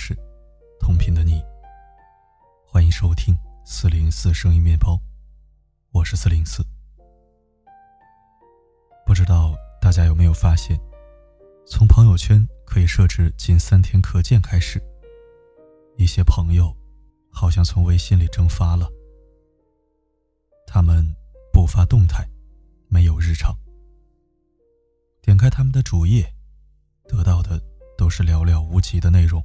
是，同频的你。欢迎收听四零四声音面包，我是四零四。不知道大家有没有发现，从朋友圈可以设置仅三天可见开始，一些朋友好像从微信里蒸发了。他们不发动态，没有日常。点开他们的主页，得到的都是寥寥无几的内容。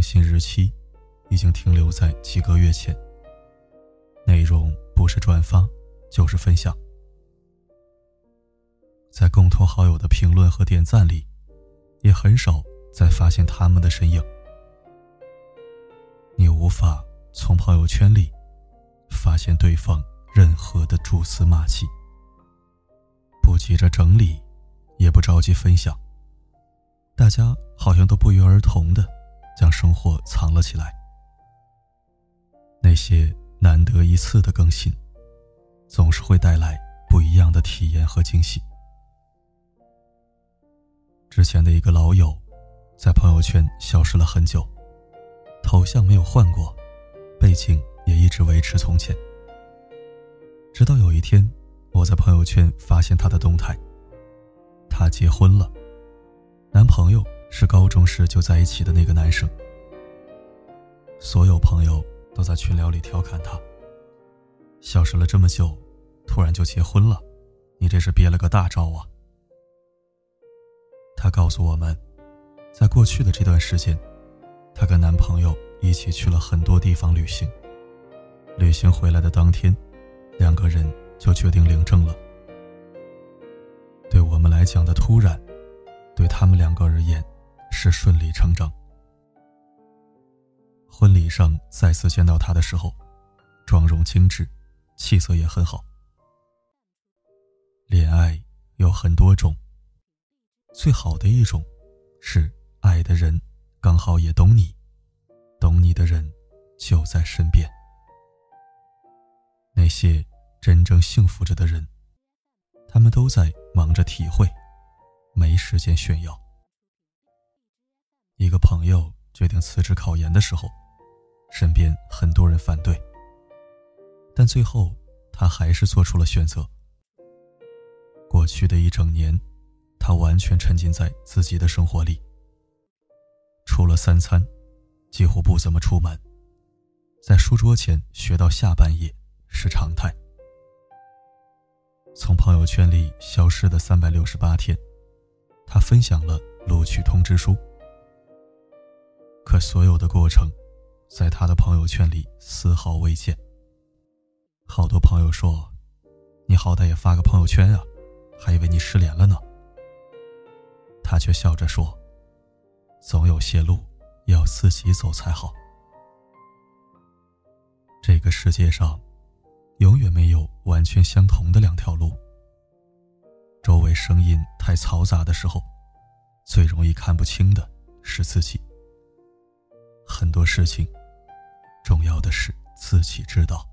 更新日期已经停留在几个月前。内容不是转发，就是分享。在共同好友的评论和点赞里，也很少再发现他们的身影。你无法从朋友圈里发现对方任何的蛛丝马迹。不急着整理，也不着急分享。大家好像都不约而同的将生活藏了起来。那些难得一次的更新，总是会带来不一样的体验和惊喜。之前的一个老友，在朋友圈消失了很久，头像没有换过，背景也一直维持从前。直到有一天。我在朋友圈发现他的动态。他结婚了，男朋友是高中时就在一起的那个男生。所有朋友都在群聊里调侃他：“消失了这么久，突然就结婚了，你这是憋了个大招啊！”她告诉我们，在过去的这段时间，她跟男朋友一起去了很多地方旅行。旅行回来的当天，两个人。就决定领证了。对我们来讲的突然，对他们两个而言是顺理成章。婚礼上再次见到他的时候，妆容精致，气色也很好。恋爱有很多种，最好的一种是爱的人刚好也懂你，懂你的人就在身边。那些。真正幸福着的人，他们都在忙着体会，没时间炫耀。一个朋友决定辞职考研的时候，身边很多人反对，但最后他还是做出了选择。过去的一整年，他完全沉浸在自己的生活里，除了三餐，几乎不怎么出门，在书桌前学到下半夜是常态。从朋友圈里消失的三百六十八天，他分享了录取通知书。可所有的过程，在他的朋友圈里丝毫未见。好多朋友说：“你好歹也发个朋友圈啊，还以为你失联了呢。”他却笑着说：“总有些路要自己走才好。”这个世界上。永远没有完全相同的两条路。周围声音太嘈杂的时候，最容易看不清的是自己。很多事情，重要的是自己知道。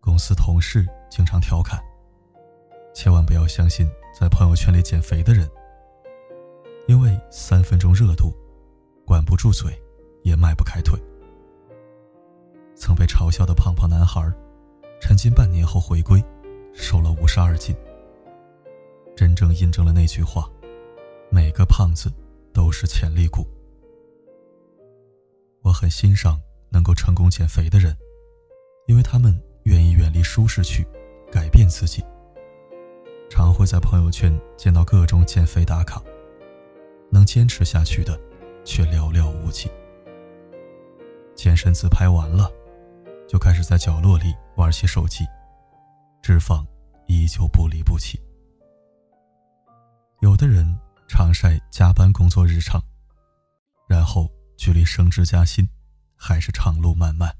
公司同事经常调侃：“千万不要相信在朋友圈里减肥的人，因为三分钟热度，管不住嘴，也迈不开腿。”曾被嘲笑的胖胖男孩，沉浸半年后回归，瘦了五十二斤。真正印证了那句话：每个胖子都是潜力股。我很欣赏能够成功减肥的人，因为他们愿意远离舒适区，改变自己。常会在朋友圈见到各种减肥打卡，能坚持下去的，却寥寥无几。健身自拍完了。就开始在角落里玩起手机，脂肪依旧不离不弃。有的人常晒加班工作日常，然后距离升职加薪还是长路漫漫。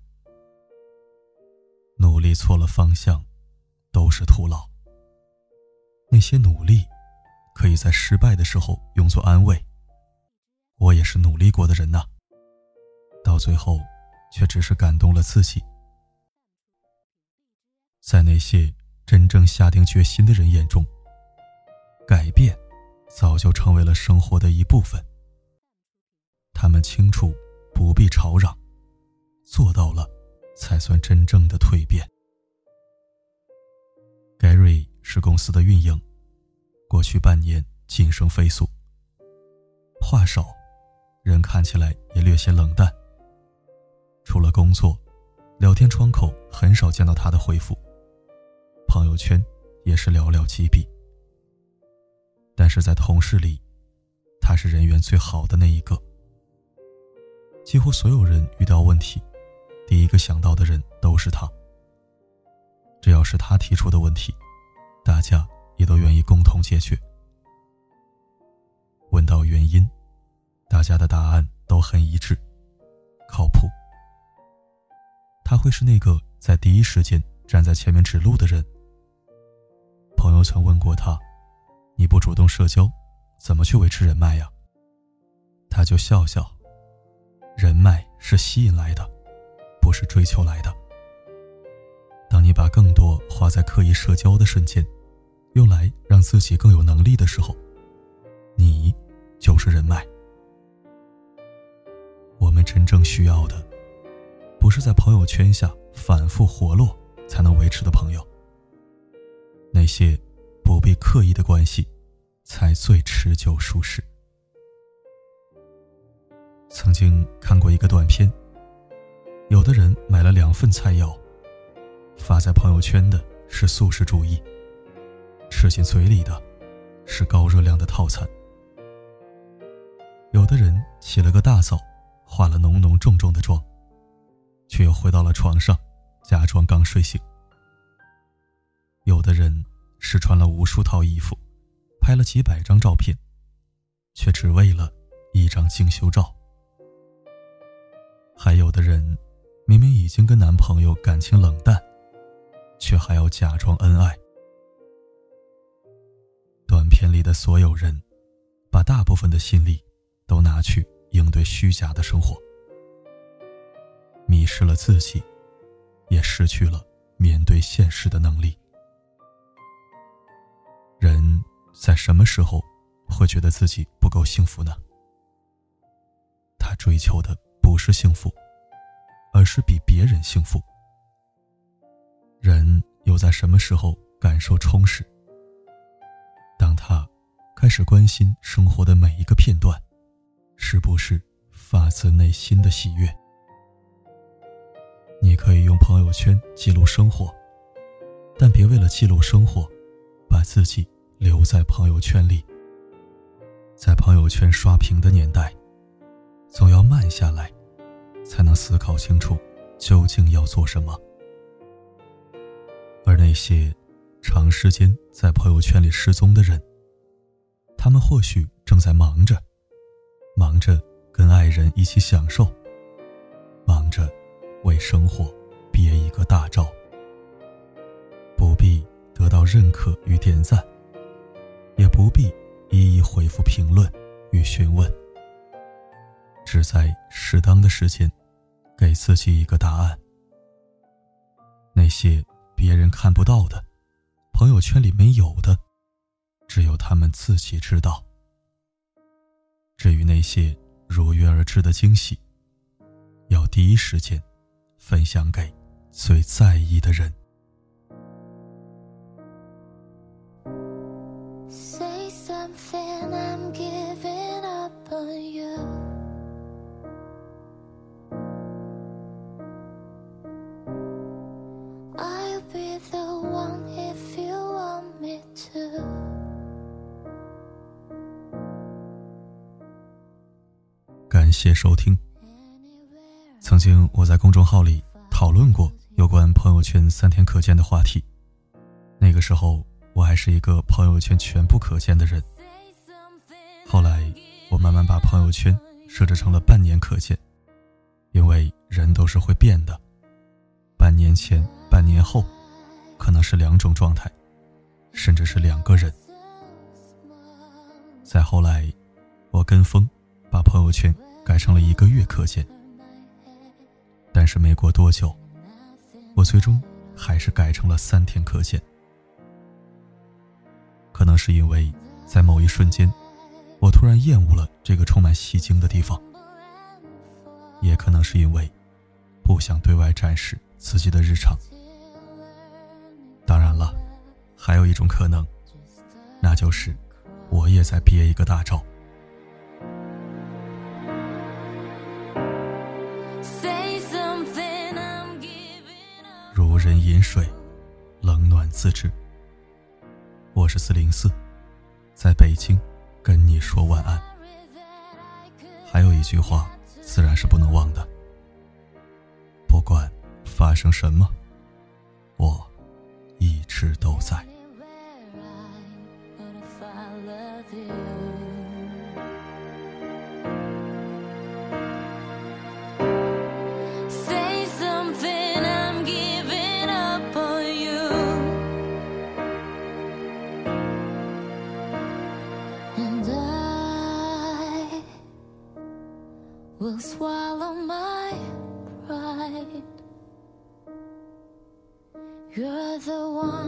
努力错了方向，都是徒劳。那些努力，可以在失败的时候用作安慰。我也是努力过的人呐，到最后，却只是感动了自己。在那些真正下定决心的人眼中，改变早就成为了生活的一部分。他们清楚不必吵嚷，做到了，才算真正的蜕变。Gary 是公司的运营，过去半年晋升飞速，话少，人看起来也略显冷淡。除了工作，聊天窗口很少见到他的回复，朋友圈也是寥寥几笔。但是在同事里，他是人缘最好的那一个。几乎所有人遇到问题，第一个想到的人都是他。只要是他提出的问题，大家也都愿意共同解决。问到原因，大家的答案都很一致，靠谱。他会是那个在第一时间站在前面指路的人。朋友曾问过他：“你不主动社交，怎么去维持人脉呀？”他就笑笑。人脉是吸引来的，不是追求来的。当你把更多花在刻意社交的瞬间，用来让自己更有能力的时候，你就是人脉。我们真正需要的，不是在朋友圈下反复活络才能维持的朋友。那些不必刻意的关系，才最持久舒适。曾经看过一个短片，有的人买了两份菜肴，发在朋友圈的是素食主义，吃进嘴里的，是高热量的套餐。有的人起了个大早，化了浓浓重重的妆，却又回到了床上，假装刚睡醒。有的人试穿了无数套衣服，拍了几百张照片，却只为了一张精修照。还有的人，明明已经跟男朋友感情冷淡，却还要假装恩爱。短片里的所有人，把大部分的心力都拿去应对虚假的生活，迷失了自己，也失去了面对现实的能力。人在什么时候会觉得自己不够幸福呢？他追求的。不是幸福，而是比别人幸福。人又在什么时候感受充实？当他开始关心生活的每一个片段，是不是发自内心的喜悦？你可以用朋友圈记录生活，但别为了记录生活，把自己留在朋友圈里。在朋友圈刷屏的年代。总要慢下来，才能思考清楚究竟要做什么。而那些长时间在朋友圈里失踪的人，他们或许正在忙着，忙着跟爱人一起享受，忙着为生活憋一个大招。不必得到认可与点赞，也不必一一回复评论与询问。只在适当的时间，给自己一个答案。那些别人看不到的，朋友圈里没有的，只有他们自己知道。至于那些如约而至的惊喜，要第一时间分享给最在意的人。I'm saying I'm giving up on you. I'll be the one if you want me to. 感谢收听。曾经我在公众号里讨论过有关朋友圈三天可见的话题，那个时候我还是一个朋友圈全部可见的人。后来我慢慢把朋友圈设置成了半年可见，因为人都是会变的，半年前、半年后可能是两种状态，甚至是两个人。再后来，我跟风把朋友圈。改成了一个月可见，但是没过多久，我最终还是改成了三天可见。可能是因为在某一瞬间我突然厌恶了这个充满戏精的地方。也可能是因为不想对外展示自己的日常。当然了，还有一种可能，那就是我也在憋一个大招。如人饮水，冷暖自知。我是四零四，在北京跟你说晚安。还有一句话。自然是不能忘的。不管发生什么，我一直都在。Will swallow my pride. You're the one